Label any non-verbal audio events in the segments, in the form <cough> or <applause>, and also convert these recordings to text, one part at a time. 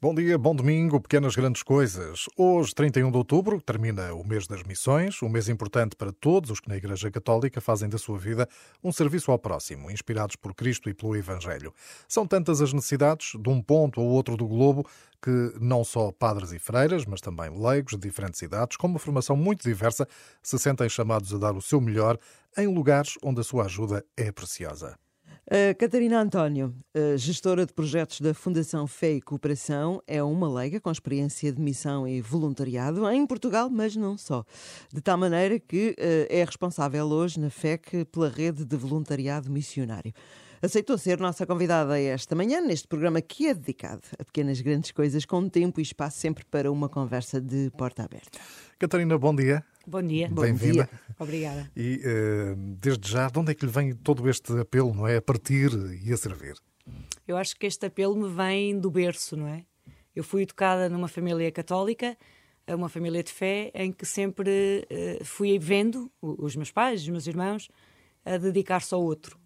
Bom dia, bom domingo, pequenas grandes coisas. Hoje, 31 de outubro, termina o mês das missões, um mês importante para todos os que na Igreja Católica fazem da sua vida um serviço ao próximo, inspirados por Cristo e pelo Evangelho. São tantas as necessidades, de um ponto ao outro do globo, que não só padres e freiras, mas também leigos de diferentes idades, com uma formação muito diversa, se sentem chamados a dar o seu melhor em lugares onde a sua ajuda é preciosa. A Catarina António, gestora de projetos da Fundação Fé e Cooperação, é uma leiga com experiência de missão e voluntariado em Portugal, mas não só. De tal maneira que eh, é responsável hoje na FEC pela rede de voluntariado missionário. Aceitou ser nossa convidada esta manhã neste programa que é dedicado a pequenas grandes coisas, com tempo e espaço sempre para uma conversa de porta aberta. Catarina, bom dia. Bom dia. Bem-vinda. Obrigada. E uh, desde já, de onde é que lhe vem todo este apelo, não é? A partir e a servir? Eu acho que este apelo me vem do berço, não é? Eu fui educada numa família católica, uma família de fé, em que sempre uh, fui vendo os meus pais, os meus irmãos, a dedicar-se ao outro.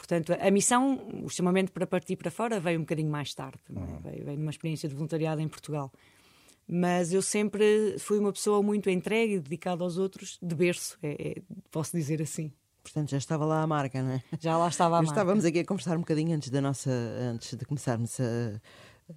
Portanto, a missão, o chamamento para partir para fora, veio um bocadinho mais tarde. É? Uhum. Veio, veio numa experiência de voluntariado em Portugal mas eu sempre fui uma pessoa muito entregue e dedicada aos outros, de berço, é, é, posso dizer assim. Portanto, já estava lá a marca, não é? Já lá estava a marca. Estávamos aqui a conversar um bocadinho antes da nossa, antes de começarmos a,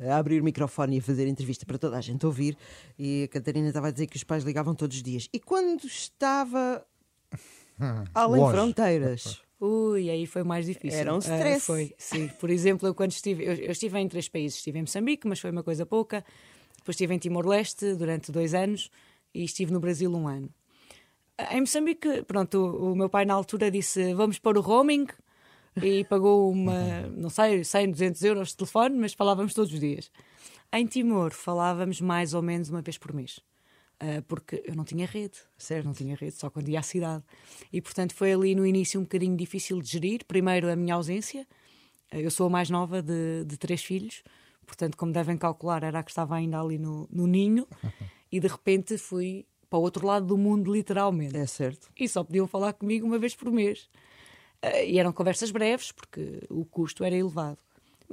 a, abrir o microfone e a fazer entrevista para toda a gente ouvir. E a Catarina estava a dizer que os pais ligavam todos os dias. E quando estava <laughs> além Longe. fronteiras? <laughs> Ui, aí foi mais difícil. Era um stress. Uh, foi, sim. Por exemplo, eu quando estive, eu, eu estive em três países. Estive em Moçambique, mas foi uma coisa pouca. Depois estive em Timor-Leste durante dois anos e estive no Brasil um ano. Em Moçambique, pronto, o, o meu pai na altura disse vamos para o roaming e pagou uma, não sei, 100, 200 euros de telefone, mas falávamos todos os dias. Em Timor falávamos mais ou menos uma vez por mês. Uh, porque eu não tinha rede, certo? Não tinha rede, só quando ia à cidade. E, portanto, foi ali no início um bocadinho difícil de gerir. Primeiro, a minha ausência. Uh, eu sou a mais nova de, de três filhos. Portanto, como devem calcular, era a que estava ainda ali no, no ninho e de repente fui para o outro lado do mundo, literalmente. É certo. E só podiam falar comigo uma vez por mês. Uh, e eram conversas breves, porque o custo era elevado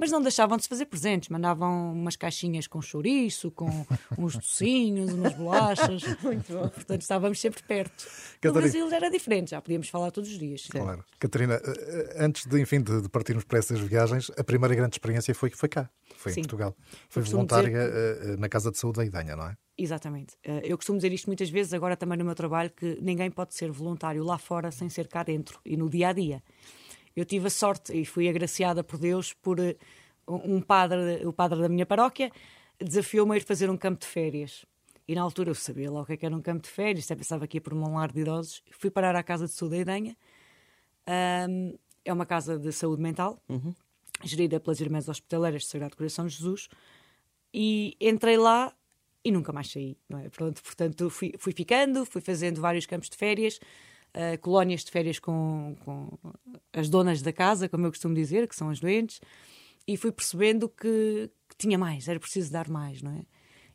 mas não deixavam de se fazer presentes. Mandavam umas caixinhas com chouriço, com <laughs> uns docinhos, umas bolachas. <laughs> Muito bom. Portanto, estávamos sempre perto. Catarina... No Brasil era diferente, já podíamos falar todos os dias. Claro. Catarina, eh, eh, antes de, enfim, de, partirmos para essas viagens, a primeira grande experiência foi, foi cá, foi Sim. em Portugal. Foi voluntária dizer... Eh, na Casa de Saúde da Idanha, não é? Exatamente. Eu costumo dizer isto muitas vezes, agora também no meu trabalho, que ninguém pode ser voluntário lá fora sem ser cá dentro e no dia a dia eu tive a sorte e fui agraciada por Deus por eh, um padre, o padre da minha paróquia, desafiou-me a ir fazer um campo de férias. E na altura eu sabia lá o que, é que era um campo de férias, até pensava que ia para um lar de idosos. Fui parar à Casa de Saúde da Idanha. Um, é uma casa de saúde mental, uhum. gerida pelas Irmãs Hospitaleiras de Sagrado Coração de Jesus. E entrei lá e nunca mais saí. Não é? Pronto, portanto, fui, fui ficando, fui fazendo vários campos de férias uh, colónias de férias com, com, as donas da casa, como eu costumo dizer, que são as doentes, e fui percebendo que, que tinha mais, era preciso dar mais, não é?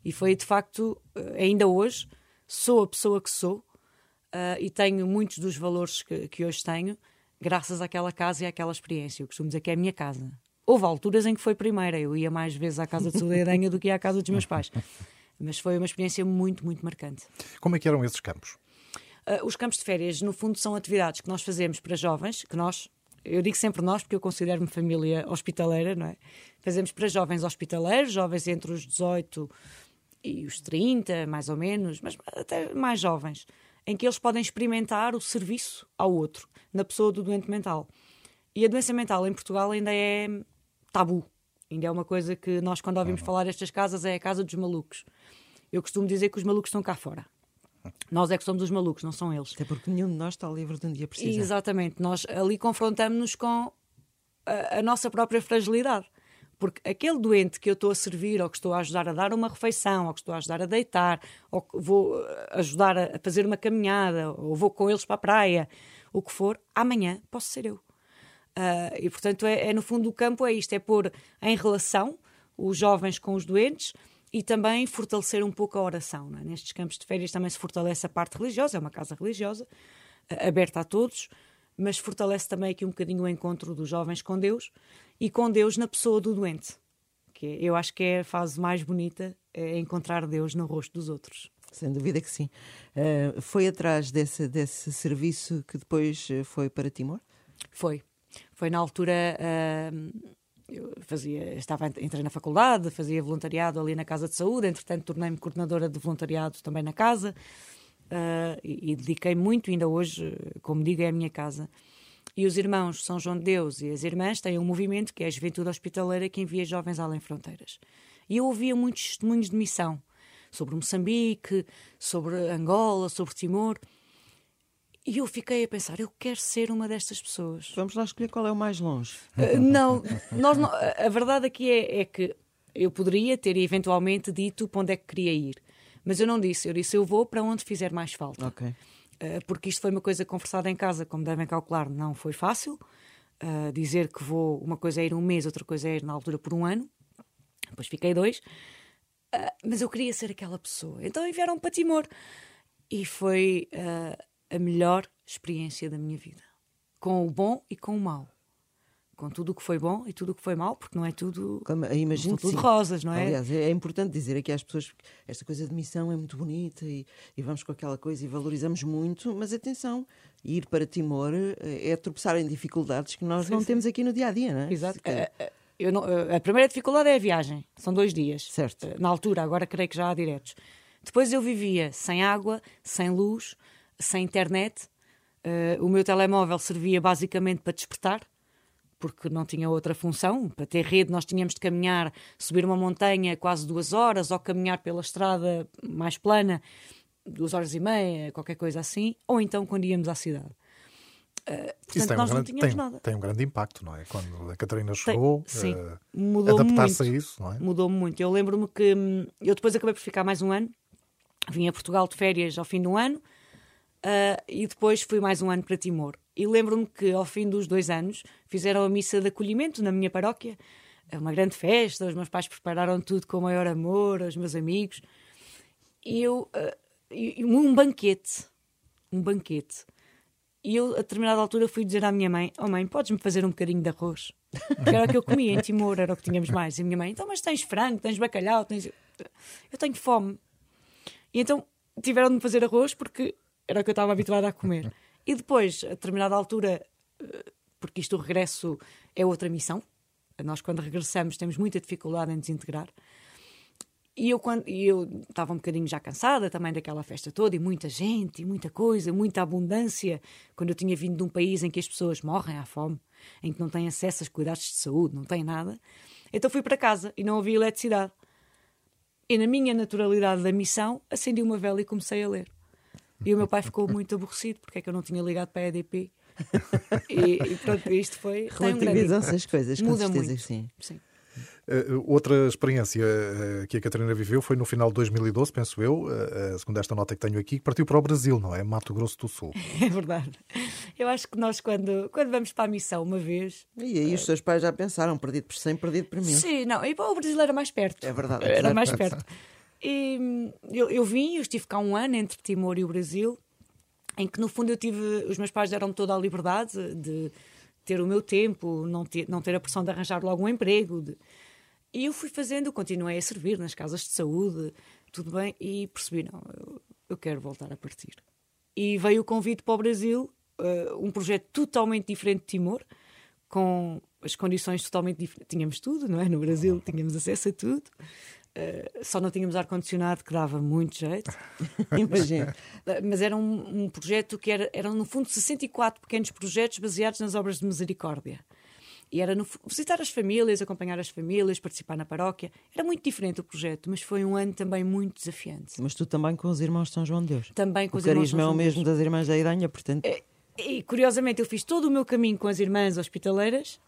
E foi de facto, eh, ainda hoje, sou a pessoa que sou uh, e tenho muitos dos valores que, que hoje tenho graças àquela casa e àquela experiência. Eu costumo dizer que é a minha casa. Houve alturas em que foi primeira, eu ia mais vezes à casa de Soleiranha do que à casa dos meus pais. <laughs> Mas foi uma experiência muito, muito marcante. Como é que eram esses campos? Uh, os campos de férias, no fundo, são atividades que nós fazemos para jovens, que nós, eu digo sempre nós, porque eu considero-me família hospitaleira, não é? Fazemos para jovens hospitaleiros, jovens entre os 18 e os 30, mais ou menos, mas até mais jovens, em que eles podem experimentar o serviço ao outro, na pessoa do doente mental. E a doença mental em Portugal ainda é tabu. Ainda é uma coisa que nós, quando ouvimos uhum. falar destas casas, é a casa dos malucos. Eu costumo dizer que os malucos estão cá fora. Nós é que somos os malucos, não são eles. Até porque nenhum de nós está livre de um dia precisar. Exatamente. Nós ali confrontamos-nos com a, a, nossa própria fragilidade. Porque aquele doente que eu estou a servir, ou que estou a ajudar a dar uma refeição, ou que estou a ajudar a deitar, ou que vou eh, ajudar a fazer uma caminhada, ou vou com eles para a praia, o que for, amanhã posso ser eu. Uh, e portanto, é, é, no fundo o campo é isto: é pôr em relação os jovens com os doentes, e também fortalecer um pouco a oração. É? Nestes campos de férias também se fortalece a parte religiosa, é uma casa religiosa, aberta a todos, mas fortalece também aqui um bocadinho o encontro dos jovens com Deus e com Deus na pessoa do doente, que é, eu acho que é a fase mais bonita, é encontrar Deus no rosto dos outros. Sem dúvida que sim. Uh, foi atrás desse, desse serviço que depois eh, foi para Timor? Foi. Foi na altura. Uh, eu fazia, estava, entrei na faculdade, fazia voluntariado ali na Casa de Saúde, entretanto tornei-me coordenadora de voluntariado também na casa uh, e, e dediquei muito, ainda hoje, como digo, é a minha casa. E os irmãos São João de Deus e as irmãs têm um movimento que é a Juventude Hospitaleira que envia jovens além fronteiras. E eu ouvia muitos testemunhos de missão sobre Moçambique, sobre Angola, sobre Timor. E eu fiquei a pensar, eu quero ser uma destas pessoas. Vamos lá escolher qual é o mais longe. Uh, não, nós não, a verdade aqui é, é, que eu poderia ter eventualmente dito para onde é que queria ir. Mas eu não disse, eu disse eu vou para onde fizer mais falta. Okay. Uh, porque isto foi uma coisa conversada em casa, como devem calcular, não foi fácil. Uh, dizer que vou, uma coisa é ir um mês, outra coisa é ir na altura por um ano. Depois fiquei dois. mas eu queria ser aquela pessoa. Então enviaram para Timor. E foi a melhor experiência da minha vida. Com o bom e com o mau. Com tudo o que foi bom e tudo o que foi mau, porque não é tudo, Imagino não tudo rosas, não é? Aliás, é importante dizer aqui às pessoas que esta coisa de missão é muito bonita e, e vamos com aquela coisa e valorizamos muito, mas atenção, ir para Timor eh, é tropeçar em dificuldades que nós sim, não sim. temos aqui no dia a dia, não é? Exato. É, é, não, a primeira dificuldade é a viagem, são dois dias. Certo. Na altura, agora creio que já há diretos. Depois eu vivia sem água, sem luz, sem internet. Uh, o meu telemóvel servia basicamente para despertar, porque não tinha outra função. Para ter rede, nós tínhamos de caminhar, subir uma montanha quase duas horas, ou caminhar pela estrada mais plana, duas horas e meia, qualquer coisa assim, ou então quando íamos à cidade. Uh, portanto, nós um grande, não tínhamos tem, nada. Tem um grande impacto, não é? Quando a Catarina chegou, tem, sim, uh, mudou adaptar-se a isso, não é? Mudou-me muito. Eu lembro-me que hum, eu depois acabei por ficar mais um ano, vim a Portugal de férias ao fim do ano, Uh, e depois fui mais um ano para Timor. E lembro-me que ao fim dos dois anos fizeram a missa de acolhimento na minha paróquia, é uma grande festa, os meus pais prepararam tudo com o maior amor, os meus amigos. E eu. Uh, um banquete. Um banquete. E eu, a determinada altura, fui dizer à minha mãe: Oh mãe, podes-me fazer um bocadinho de arroz? Porque era o que eu comia em Timor, era o que tínhamos mais. E a minha mãe: Então, mas tens frango, tens bacalhau, tens. Eu tenho fome. E então tiveram de me fazer arroz porque era o que eu estava habituada a comer. E depois, a determinada altura, eh, porque isto o regresso é outra missão, nós quando regressamos temos muita dificuldade em desintegrar. E eu, quando, e eu estava um bocadinho já cansada também daquela festa toda, e muita gente, e muita coisa, muita abundância. Quando eu tinha vindo de um país em que as pessoas morrem à fome, em que não têm acesso aos cuidados de saúde, não têm nada. Então fui para casa e não havia eletricidade. E na minha naturalidade da missão, acendi uma vela e comecei a ler. E o meu pai ficou muito aborrecido porque é que eu não tinha ligado para a EDP. <laughs> e, e pronto, isto foi. Relativizam-se as coisas, Muda com certeza, muito. sim. sim. Uh, outra experiência uh, que a Catarina viveu foi no final de 2012, penso eu, uh, segundo esta nota que tenho aqui, que partiu para o Brasil, não é? Mato Grosso do Sul. <laughs> É verdade. Eu acho que nós, quando, quando vamos para a missão uma vez. E aí os seus pais já pensaram, perdido por 100, perdido por mil. Sim, não, e o Brasil era mais perto. É verdade. Era mais perto. E hum, eu, eu vim, eu estive cá um ano entre Timor e o Brasil em que no fundo eu tive, os meus pais deram-me toda a liberdade de ter o meu tempo, não ter, não ter a pressão de arranjar logo um emprego. De... E eu fui fazendo, continuei a servir nas casas de saúde, tudo bem, e percebi, não, eu, eu quero voltar a partir. E veio o convite para o Brasil, uh, um projeto totalmente diferente de Timor, com as condições totalmente diferentes. Tínhamos tudo, não é? No Brasil tínhamos acesso a tudo. Uh, só não tínhamos ar-condicionado, que dava muito jeito. <laughs> Imagina. Mas era um, um, projeto que era, eram, no fundo, 64 pequenos projetos baseados nas obras de misericórdia. E era no, visitar as famílias, acompanhar as famílias, participar na paróquia. Era muito diferente o projeto, mas foi um ano também muito desafiante. Mas tu também com os irmãos de São João de Deus. Também com o os irmãos São João é o mesmo das irmãs da Idanha, portanto. E, e curiosamente eu fiz todo o meu caminho com as irmãs hospitaleiras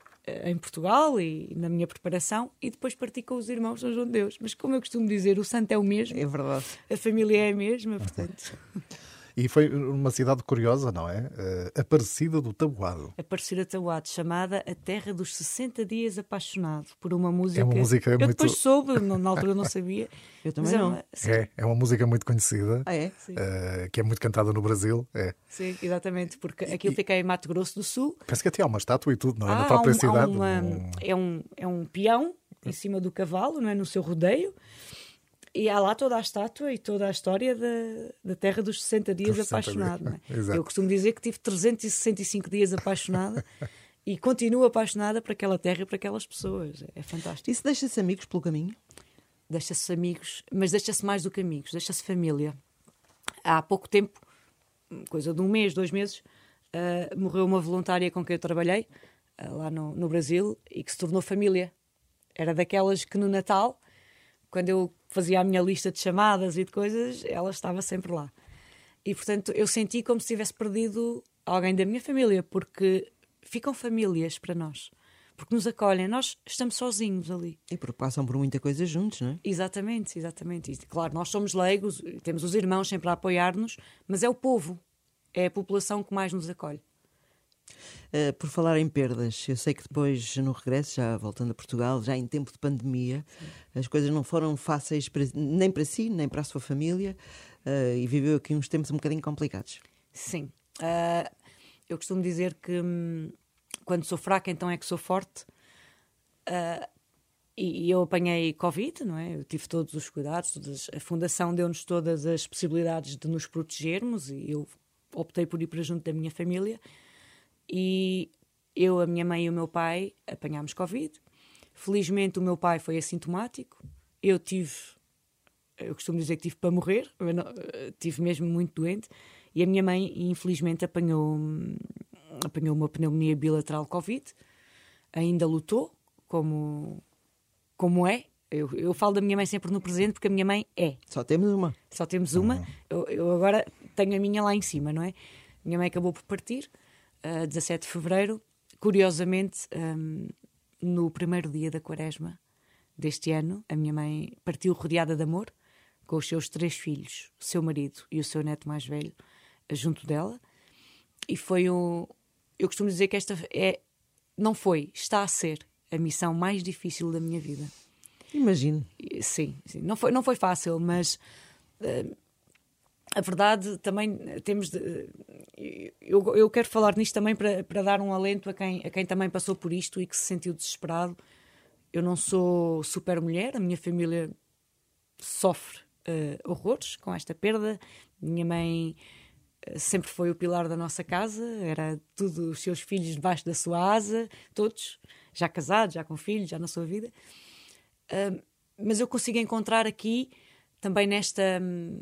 em Portugal e na minha preparação e depois parti com os irmãos São João de Deus. Mas como eu costumo dizer, o santo é o mesmo. É verdade. A família é a mesma, portanto. <laughs> E foi uma cidade curiosa, não é? Uh, Aparecida do Tabuado. Aparecida do Tabuado, chamada A Terra dos 60 Dias Apaixonado, por uma música. É uma música eu muito... depois soube, na altura não sabia. <laughs> eu também não. É uma... É, é uma música muito conhecida. Ah, é? Uh, que é muito cantada no Brasil. É. Sim, exatamente, porque aquilo e... fica em Mato Grosso do Sul. Parece que até há uma estátua e tudo, não é? Ah, na própria um, cidade. Uma... Um... É, um, é um peão em cima do cavalo, não é? no seu rodeio. E há lá toda a estátua e toda a história da, da Terra dos 60 Dias dos 60 apaixonado. Dias. É? <laughs> Eu costumo dizer que tive 365 dias apaixonada e continuo apaixonada por aquela terra e por aquelas pessoas. É fantástico. Isso deixa-se amigos pelo caminho? Deixa-se amigos, mas deixa-se mais do que amigos, deixa-se família. Há pouco tempo, coisa de um mês, dois meses, uh, morreu uma voluntária com quem eu trabalhei, uh, lá no, no Brasil, e que se tornou família. Era daquelas que no Natal, quando eu fazia a minha lista de chamadas e de coisas, ela estava sempre lá. E portanto eu senti como se tivesse perdido alguém da minha família, porque ficam famílias para nós. Porque nos acolhem, nós estamos sozinhos ali. E porque passam por muita coisa juntos, não é? Exatamente, exatamente. E, claro, nós somos leigos, temos os irmãos sempre a apoiar-nos, mas é o povo, é a população que mais nos acolhe. Uh, por falar em perdas, eu sei que depois, no regresso, já voltando a Portugal, já em tempo de pandemia, Sim. as coisas não foram fáceis para, nem para si, nem para a sua família, uh, e viveu aqui uns tempos um bocadinho complicados. Sim. Uh, eu costumo dizer que hum, quando sou fraca, então é que sou forte. E, e, eu apanhei Covid, não é? Eu tive todos os cuidados, todas, a Fundação deu-nos todas as possibilidades de nos protegermos e eu optei por ir para junto da minha família e eu, a minha mãe e o meu pai apanhámos Covid. Felizmente o meu pai foi assintomático. Eu tive, eu costumo dizer que tive para morrer, não, tive mesmo muito doente. E a minha mãe, infelizmente, apanhou, apanhou uma pneumonia bilateral Covid. Ainda lutou, como, como é. Eu, eu falo da minha mãe sempre no presente porque a minha mãe é. Só temos uma. Só temos uma. Uhum. Eu, eu agora tenho a minha lá em cima, não é? Minha mãe acabou por partir uh, 17 de fevereiro. Curiosamente, um, no primeiro dia da quaresma deste ano, a minha mãe partiu rodeada de amor, com os seus três filhos, o seu marido e o seu neto mais velho, junto dela. E foi um. Eu costumo dizer que esta é. Não foi, está a ser a missão mais difícil da minha vida. Imagino. Sim, sim. Não, foi, não foi fácil, mas. Uh, a verdade também temos de, eu, eu quero falar nisto também para, para dar um alento a quem, a quem também passou por isto e que se sentiu desesperado. Eu não sou super mulher, a minha família sofre uh, horrores com esta perda. Minha mãe uh, sempre foi o pilar da nossa casa, era tudo os seus filhos debaixo da sua asa, todos já casados, já com filhos, já na sua vida. Uh, mas eu consigo encontrar aqui também nesta. Um,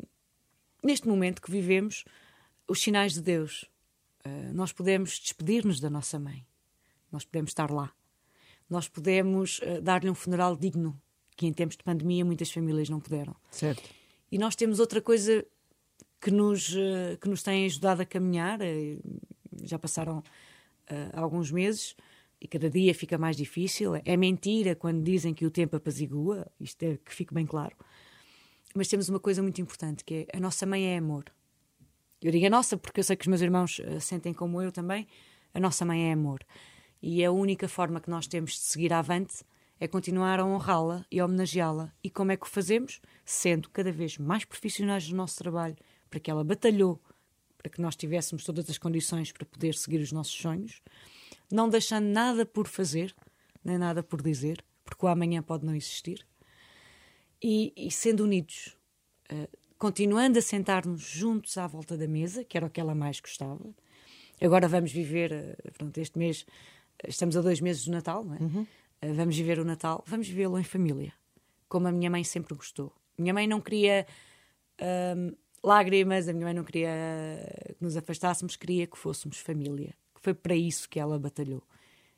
neste momento que vivemos, os sinais de Deus. Uh, nós podemos despedir-nos da nossa mãe, nós podemos estar lá, nós podemos uh, dar-lhe um funeral digno, que em tempos de pandemia muitas famílias não puderam. Certo. E nós temos outra coisa que nos, uh, que nos tem ajudado a caminhar, já passaram alguns meses e cada dia fica mais difícil. É mentira quando dizem que o tempo apazigua, isto é que fique bem claro. Mas temos uma coisa muito importante, que é a nossa mãe é amor. Eu digo a nossa porque eu sei que os meus irmãos uh, sentem como eu também. A nossa mãe é amor. E a única forma que nós temos de seguir avante é continuar a honrá-la e homenageá-la. E como é que o fazemos? Sendo cada vez mais profissionais no nosso trabalho, para que ela batalhou, para que nós tivéssemos todas as condições para poder seguir os nossos sonhos, não deixando nada por fazer, nem nada por dizer, porque o amanhã pode não existir e, e sendo unidos, uh, continuando a sentar-nos juntos à volta da mesa, que era o que ela mais gostava. Agora vamos viver, uh, pronto, este mês, uh, estamos a dois meses do Natal, não é? Uhum. vamos viver o Natal, vamos vivê-lo em família, como a minha mãe sempre gostou. Minha mãe não queria ehm, lágrimas, a minha mãe não queria que nos afastássemos, queria que fôssemos família. Que foi para isso que ela batalhou.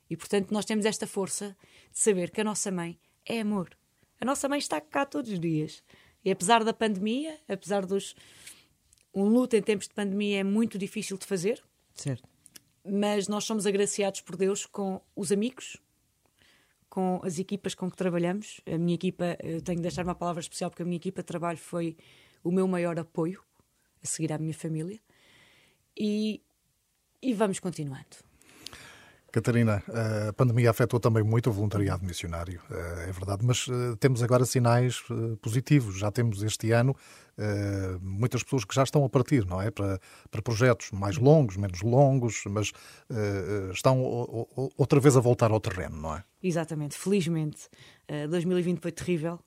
E portanto, nós temos esta força de saber que a nossa mãe é amor. A nossa mãe está cá todos os dias. E apesar da pandemia, apesar dos. Um luto em tempos de pandemia é muito difícil de fazer. Certo. Mas nós somos agraciados por Deus com os amigos, com as equipas com que trabalhamos. A minha equipa, eu tenho de deixar uma palavra especial porque a minha equipa de trabalho foi o meu maior apoio a seguir à minha família. E, e vamos continuando. Catarina, a pandemia afetou também muito o voluntariado missionário, eh, é verdade, mas eh, temos agora sinais eh, positivos. Já temos este ano muitas pessoas que já estão a partir, não é? Para, para projetos mais longos, menos longos, mas estão outra vez a voltar ao terreno, não é? Exatamente, felizmente. 2020 foi terrível,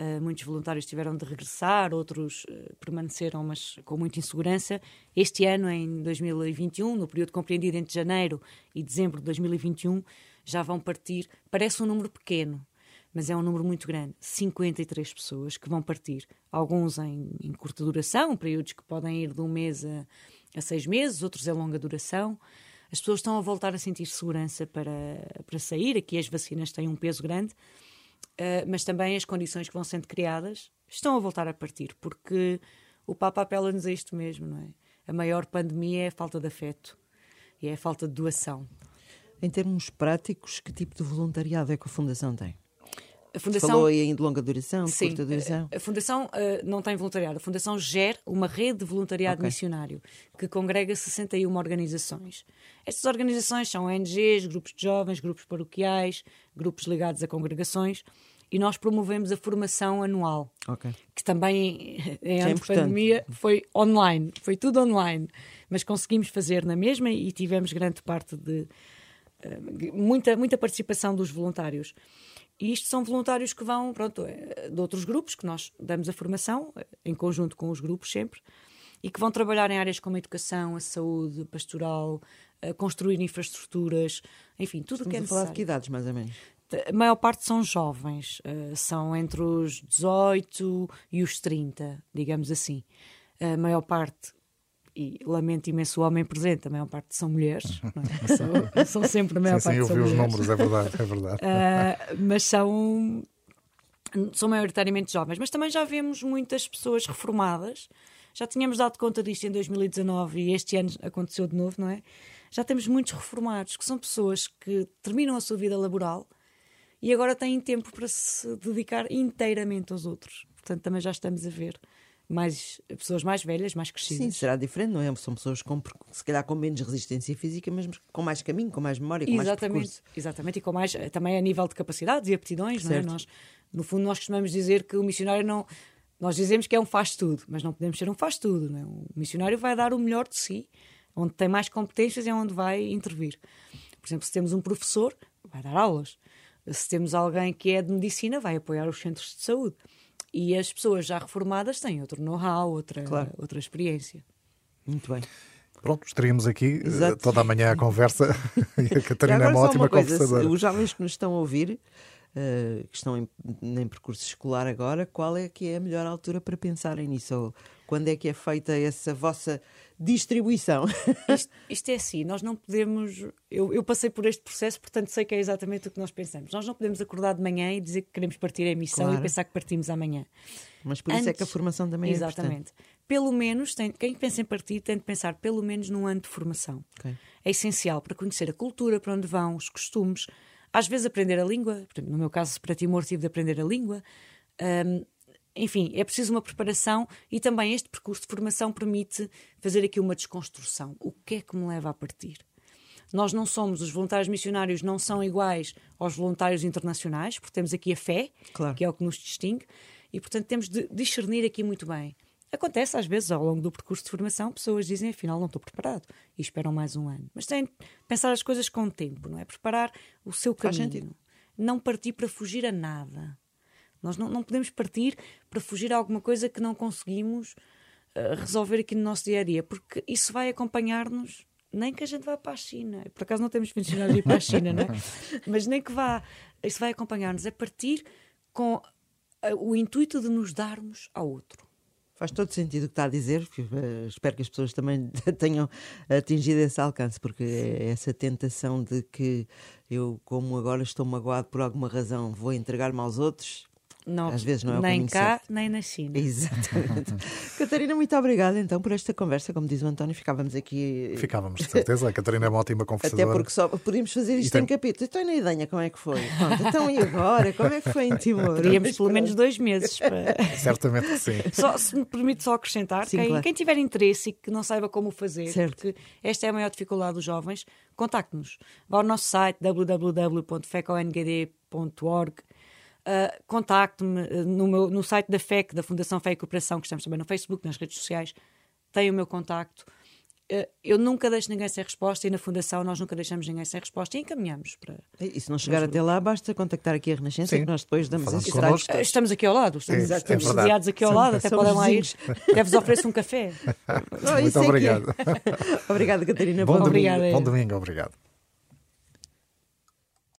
Uh, muitos voluntários tiveram de regressar, outros uh, permaneceram, mas com muita insegurança. Este ano, em 2021, no período compreendido entre janeiro e dezembro de 2021, já vão partir. Parece um número pequeno, mas é um número muito grande 53 pessoas que vão partir. Alguns em, em curta duração, períodos que podem ir de um mês a, a seis meses, outros a longa duração. As pessoas estão a voltar a sentir segurança para, para sair. Aqui as vacinas têm um peso grande uh, mas também as condições que vão sendo criadas estão a voltar a partir, porque o Papa apela-nos a isto mesmo, não é? A maior pandemia é a falta de afeto e é a falta de doação. Em termos práticos, que tipo de voluntariado é que a Fundação tem? A Fundação... Falou aí de longa duração, de Sim, curta duração. A Fundação uh, não tem voluntariado. A Fundação gera uma rede de voluntariado okay. missionário que congrega 61 organizações. Estas organizações são ONGs, grupos de jovens, grupos paroquiais, grupos ligados a congregações e nós promovemos a formação anual, okay. que também em ano é de pandemia foi online, foi tudo online, mas conseguimos fazer na mesma e tivemos grande parte de uh, muita, muita participação dos voluntários. E isto são voluntários que vão, pronto, eh, de outros grupos, que nós damos a formação, eh, em conjunto com os grupos sempre, e que vão trabalhar em áreas como a educação, a saúde, pastoral, a construir infraestruturas, enfim, tudo o que é necessário. falar de que idades, mais ou menos? A maior parte são jovens, são entre os 18 e os 30, digamos assim. A maior parte e lamento imenso o homem presente, a maior parte são mulheres, <laughs> é? são, são, sempre a maior sim, parte sim, eu vi os números, é verdade, é verdade. Uh, <laughs> mas são, são maioritariamente jovens, mas também já vemos muitas pessoas reformadas, já tínhamos dado conta disto em 2019 e este ano aconteceu de novo, não é? Já temos muitos reformados, que são pessoas que terminam a sua vida laboral e agora têm tempo para se dedicar inteiramente aos outros. Portanto, também já estamos a ver mais pessoas mais velhas, mais crescidas. Sim, será diferente, não é? São pessoas com, se calhar com menos resistência física, mas com mais caminho, com mais memória, com exatamente, mais percurso. Exatamente, e com mais também a nível de capacidades e aptidões, certo. não é? Nós, no fundo, nós costumamos dizer que o missionário não. Nós dizemos que é um faz-tudo, mas não podemos ser um faz-tudo. É? O missionário vai dar o melhor de si, onde tem mais competências é onde vai intervir. Por exemplo, se temos um professor, vai dar aulas. Se temos alguém que é de medicina, vai apoiar os centros de saúde. E as pessoas já reformadas têm outro know-how, outra, claro. outra experiência. Muito bem. Pronto, estaríamos aqui eh, Exato. toda a manhã a conversa <laughs> e a Catarina é uma ótima uma coisa, conversadora. Os jovens que nos estão a ouvir, uh, que estão em, em, percurso escolar agora, qual é que é a melhor altura para pensarem nisso? Ou quando é que é feita essa vossa distribuição. <laughs> Isto, isto, é assim, nós não podemos. Eu, eu, passei por este processo, portanto sei que é exatamente o que nós pensamos. Nós não podemos acordar de manhã e dizer que queremos partir a emissão claro. e pensar que partimos amanhã. Mas por isso Antes, é que a formação também exatamente. é importante. Pelo menos, tem, quem pensa em partir tem de pensar pelo menos num ano de formação. Okay. É essencial para conhecer a cultura, para onde vão, os costumes. Às vezes aprender a língua, no meu caso, para Timor, tive de aprender a língua. Um, enfim, é preciso uma preparação e também este percurso de formação permite fazer aqui uma desconstrução. O que é que me leva a partir? Nós não somos, os voluntários missionários não são iguais aos voluntários internacionais, porque temos aqui a fé, claro. que é o que nos distingue, e portanto temos de discernir aqui muito bem. Acontece às vezes ao longo do percurso de formação, pessoas dizem afinal não estou preparado e esperam mais um ano. Mas têm de pensar as coisas com tempo, não é? Preparar o seu caminho. Não partir para fugir a nada. Nós não, não podemos partir para fugir a alguma coisa que não conseguimos uh, resolver aqui no nosso dia a dia, porque isso vai acompanhar-nos. Nem que a gente vá para a China. Por acaso não temos funcionários de ir para a China, não é? <laughs> Mas nem que vá. Isso vai acompanhar-nos. É partir com uh, o intuito de nos darmos ao outro. Faz todo sentido o que está a dizer, uh, espero que as pessoas também <laughs> tenham atingido esse alcance, porque é essa tentação de que eu, como agora estou magoado por alguma razão, vou entregar-me aos outros, não, às vezes não é o Nem cá, certo. nem na China. <laughs> Exatamente. <laughs> Catarina, muito obrigada então por esta conversa. Como diz o António, ficávamos aqui. Ficávamos, de <laughs> certeza. A Catarina é uma ótima conversadora. Até porque só podíamos fazer isto tem... em capítulo. Estou na ideia como é que foi. Pronto, então e agora? Como é que foi em Timor? Teríamos pelo menos dois meses para. Certamente que sim. Só, se me permite só acrescentar, sim, quem, claro. quem, tiver interesse e que não saiba como fazer, certo. porque esta é a maior dificuldade dos jovens, contacte-nos. Vá ao nosso site www.fecongd.org Uh, contacte-me uh, no, no site da FEC, da Fundação FEC Cooperação, que estamos também no Facebook, nas redes sociais, tem o meu contacto. Uh, eu nunca deixo ninguém sem resposta e na Fundação nós nunca deixamos ninguém sem resposta e encaminhamos para. E se não chegar até lá, basta contactar aqui a Renascença Sim. que nós depois damos esse Estamos aqui ao lado, estamos, é, estamos é sediados aqui ao lado, até podem lá ir. <laughs> Até-vos ofereço um café. <laughs> Muito obrigado. <laughs> Obrigada, Catarina. Bom, domingo, bom domingo, obrigado.